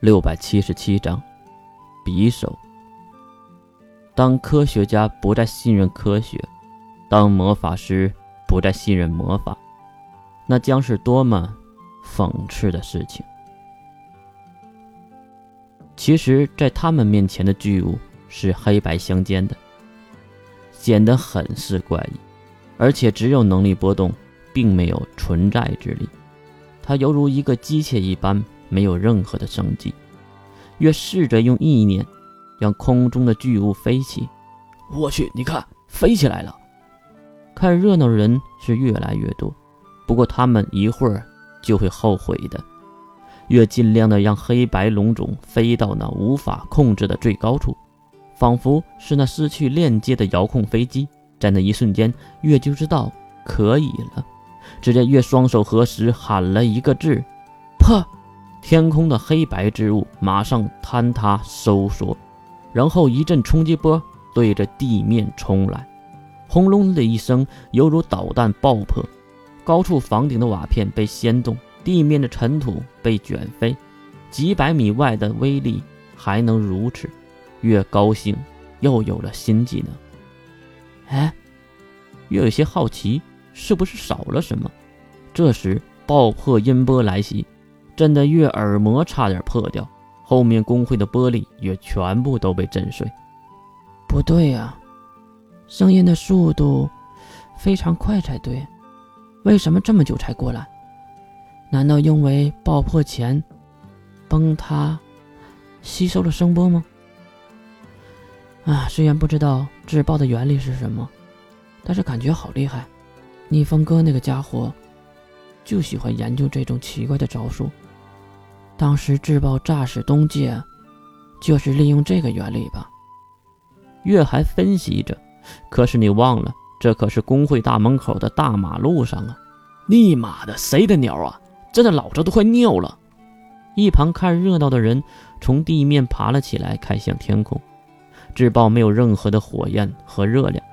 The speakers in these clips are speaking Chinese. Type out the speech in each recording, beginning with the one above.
六百七十七章，匕首。当科学家不再信任科学，当魔法师不再信任魔法，那将是多么讽刺的事情！其实，在他们面前的巨物是黑白相间的，显得很是怪异，而且只有能力波动，并没有存在之力。它犹如一个机械一般。没有任何的生机。月试着用意念让空中的巨物飞起。我去，你看，飞起来了！看热闹的人是越来越多，不过他们一会儿就会后悔的。月尽量的让黑白龙种飞到那无法控制的最高处，仿佛是那失去链接的遥控飞机。在那一瞬间，月就知道可以了。只见月双手合十，喊了一个字：“破！”天空的黑白之物马上坍塌收缩，然后一阵冲击波对着地面冲来，轰隆的一声，犹如导弹爆破，高处房顶的瓦片被掀动，地面的尘土被卷飞，几百米外的威力还能如此，越高兴又有了新技能。哎，越有些好奇，是不是少了什么？这时爆破音波来袭。震得月耳膜差点破掉，后面工会的玻璃也全部都被震碎。不对呀，声音的速度非常快才对，为什么这么久才过来？难道因为爆破前崩塌吸收了声波吗？啊，虽然不知道自爆的原理是什么，但是感觉好厉害。逆风哥那个家伙就喜欢研究这种奇怪的招数。当时制爆炸使东界，就是利用这个原理吧？月还分析着，可是你忘了，这可是工会大门口的大马路上啊！尼玛的，谁的鸟啊？真的老子都快尿了！一旁看热闹的人从地面爬了起来，看向天空。制爆没有任何的火焰和热量，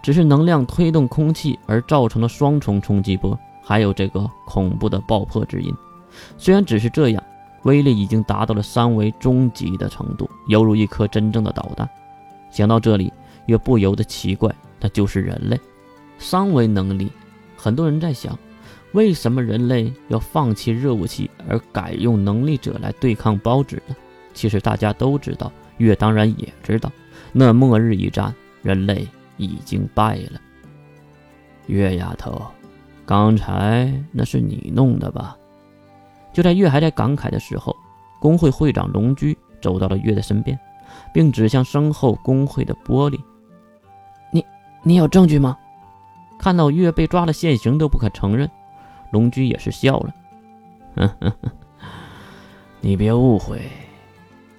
只是能量推动空气而造成的双重冲击波，还有这个恐怖的爆破之音。虽然只是这样。威力已经达到了三维终极的程度，犹如一颗真正的导弹。想到这里，月不由得奇怪：那就是人类三维能力。很多人在想，为什么人类要放弃热武器，而改用能力者来对抗包子呢？其实大家都知道，月当然也知道，那末日一战，人类已经败了。月丫头，刚才那是你弄的吧？就在月还在感慨的时候，工会会长龙驹走到了月的身边，并指向身后工会的玻璃：“你，你有证据吗？”看到月被抓了现行都不肯承认，龙驹也是笑了：“哼哼哼，你别误会，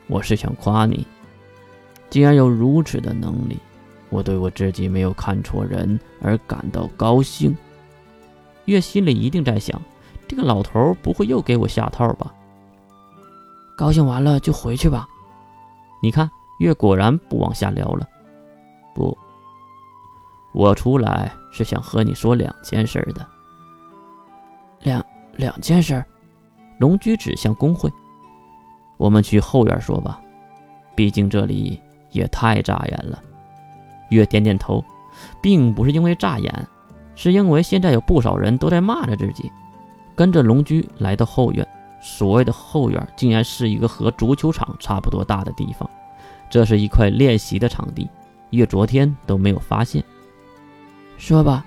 我是想夸你，既然有如此的能力，我对我自己没有看错人而感到高兴。”月心里一定在想。这个老头不会又给我下套吧？高兴完了就回去吧。你看，月果然不往下聊了。不，我出来是想和你说两件事的。两两件事？龙居指向工会。我们去后院说吧，毕竟这里也太扎眼了。月点点头，并不是因为扎眼，是因为现在有不少人都在骂着自己。跟着龙驹来到后院，所谓的后院竟然是一个和足球场差不多大的地方。这是一块练习的场地，月昨天都没有发现。说吧，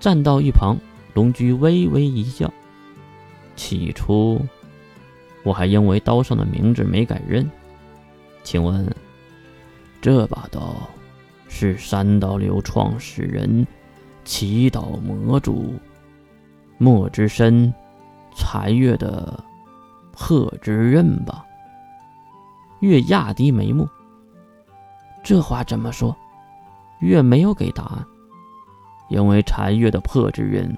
站到一旁，龙驹微微一笑。起初，我还因为刀上的名字没敢认。请问，这把刀是三刀流创始人祈祷魔主墨之深？残月的破之刃吧。月压低眉目，这话怎么说？月没有给答案，因为残月的破之刃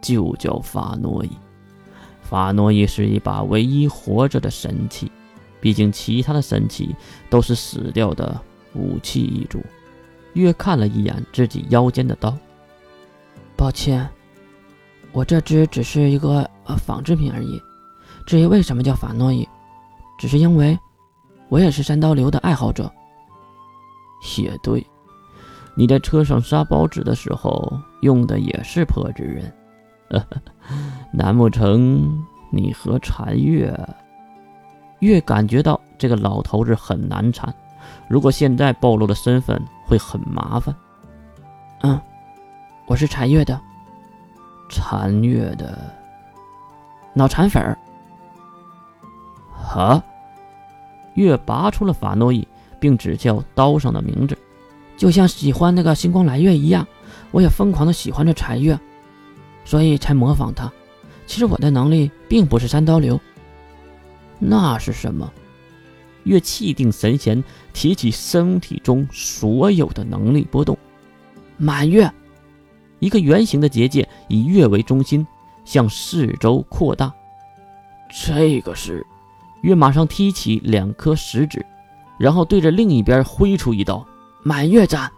就叫法诺伊。法诺伊是一把唯一活着的神器，毕竟其他的神器都是死掉的武器一族。月看了一眼自己腰间的刀，抱歉。我这只只是一个呃仿制品而已。至于为什么叫法诺伊，只是因为我也是三刀流的爱好者。也对，你在车上杀包纸的时候用的也是破纸人。难不成你和禅月？越感觉到这个老头子很难缠，如果现在暴露了身份，会很麻烦。嗯，我是禅月的。禅月的脑残粉儿。啊！月拔出了法诺伊，并指教刀上的名字，就像喜欢那个星光蓝月一样，我也疯狂的喜欢着禅月。所以才模仿他。其实我的能力并不是三刀流。那是什么？月气定神闲，提起身体中所有的能力波动。满月，一个圆形的结界以月为中心，向四周扩大。这个是月马上踢起两颗食指，然后对着另一边挥出一刀。满月斩。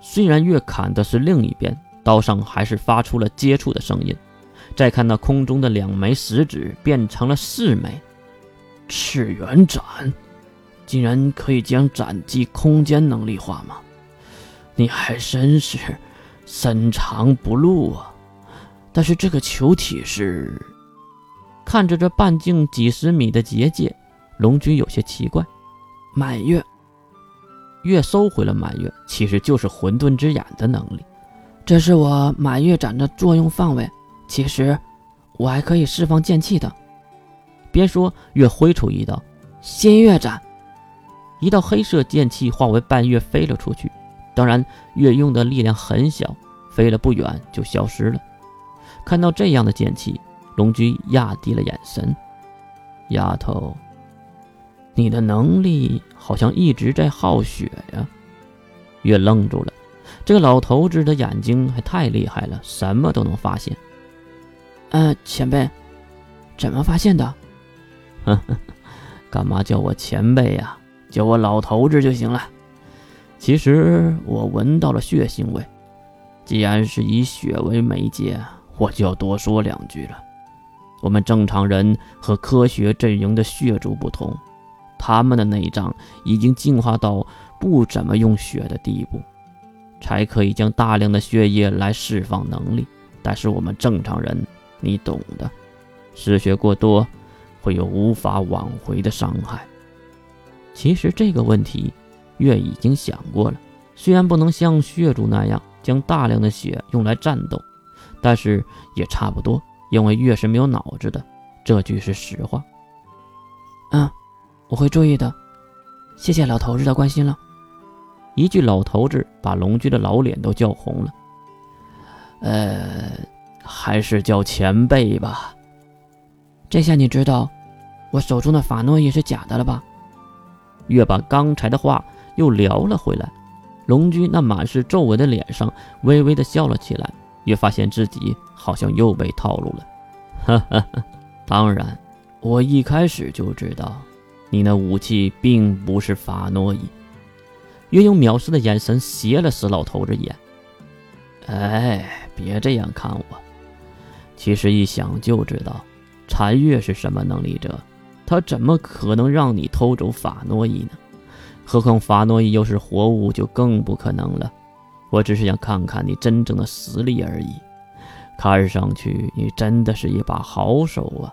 虽然月砍的是另一边。刀上还是发出了接触的声音。再看那空中的两枚食指变成了四枚，赤元斩，竟然可以将斩击空间能力化吗？你还真是深藏不露啊！但是这个球体是……看着这半径几十米的结界，龙君有些奇怪。满月，月收回了满月，其实就是混沌之眼的能力。这是我满月斩的作用范围。其实，我还可以释放剑气的。边说，月挥出一道新月斩，一道黑色剑气化为半月飞了出去。当然，月用的力量很小，飞了不远就消失了。看到这样的剑气，龙驹压低了眼神：“丫头，你的能力好像一直在耗血呀。”月愣住了。这个老头子的眼睛还太厉害了，什么都能发现。呃，前辈，怎么发现的？呵呵，干嘛叫我前辈呀？叫我老头子就行了。其实我闻到了血腥味，既然是以血为媒介，我就要多说两句了。我们正常人和科学阵营的血族不同，他们的内脏已经进化到不怎么用血的地步。才可以将大量的血液来释放能力，但是我们正常人，你懂的，失血过多会有无法挽回的伤害。其实这个问题月已经想过了，虽然不能像血族那样将大量的血用来战斗，但是也差不多，因为越是没有脑子的，这句是实话。嗯，我会注意的，谢谢老头子的关心了。一句“老头子”把龙驹的老脸都叫红了。呃，还是叫前辈吧。这下你知道我手中的法诺也是假的了吧？月把刚才的话又聊了回来。龙驹那满是皱纹的脸上微微的笑了起来。越发现自己好像又被套路了。哈哈，当然，我一开始就知道，你那武器并不是法诺伊。月用藐视的眼神斜了死老头子一眼。哎，别这样看我。其实一想就知道，禅月是什么能力者，他怎么可能让你偷走法诺伊呢？何况法诺伊又是活物，就更不可能了。我只是想看看你真正的实力而已。看上去你真的是一把好手啊，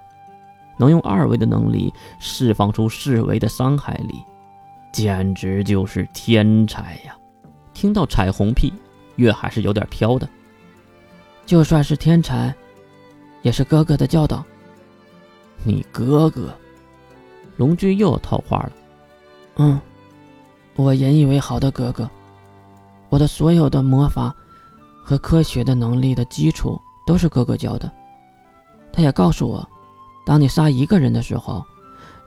能用二维的能力释放出四维的伤害力。简直就是天才呀！听到彩虹屁，月还是有点飘的。就算是天才，也是哥哥的教导。你哥哥，龙驹又套话了。嗯，我引以为豪的哥哥，我的所有的魔法和科学的能力的基础都是哥哥教的。他也告诉我，当你杀一个人的时候，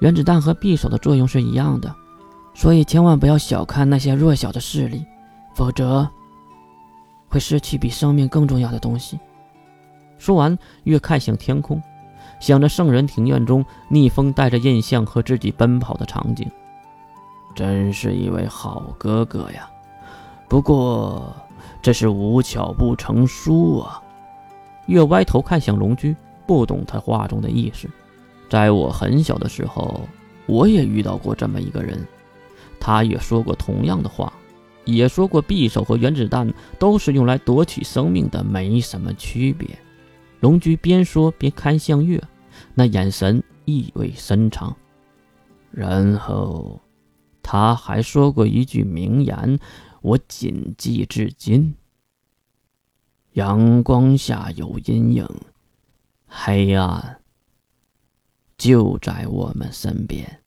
原子弹和匕首的作用是一样的。所以千万不要小看那些弱小的势力，否则会失去比生命更重要的东西。说完，月看向天空，想着圣人庭院中逆风带着印象和自己奔跑的场景，真是一位好哥哥呀。不过这是无巧不成书啊。月歪头看向龙驹，不懂他话中的意思。在我很小的时候。我也遇到过这么一个人，他也说过同样的话，也说过匕首和原子弹都是用来夺取生命的，没什么区别。龙驹边说边看向月，那眼神意味深长。然后，他还说过一句名言，我谨记至今：阳光下有阴影，黑暗就在我们身边。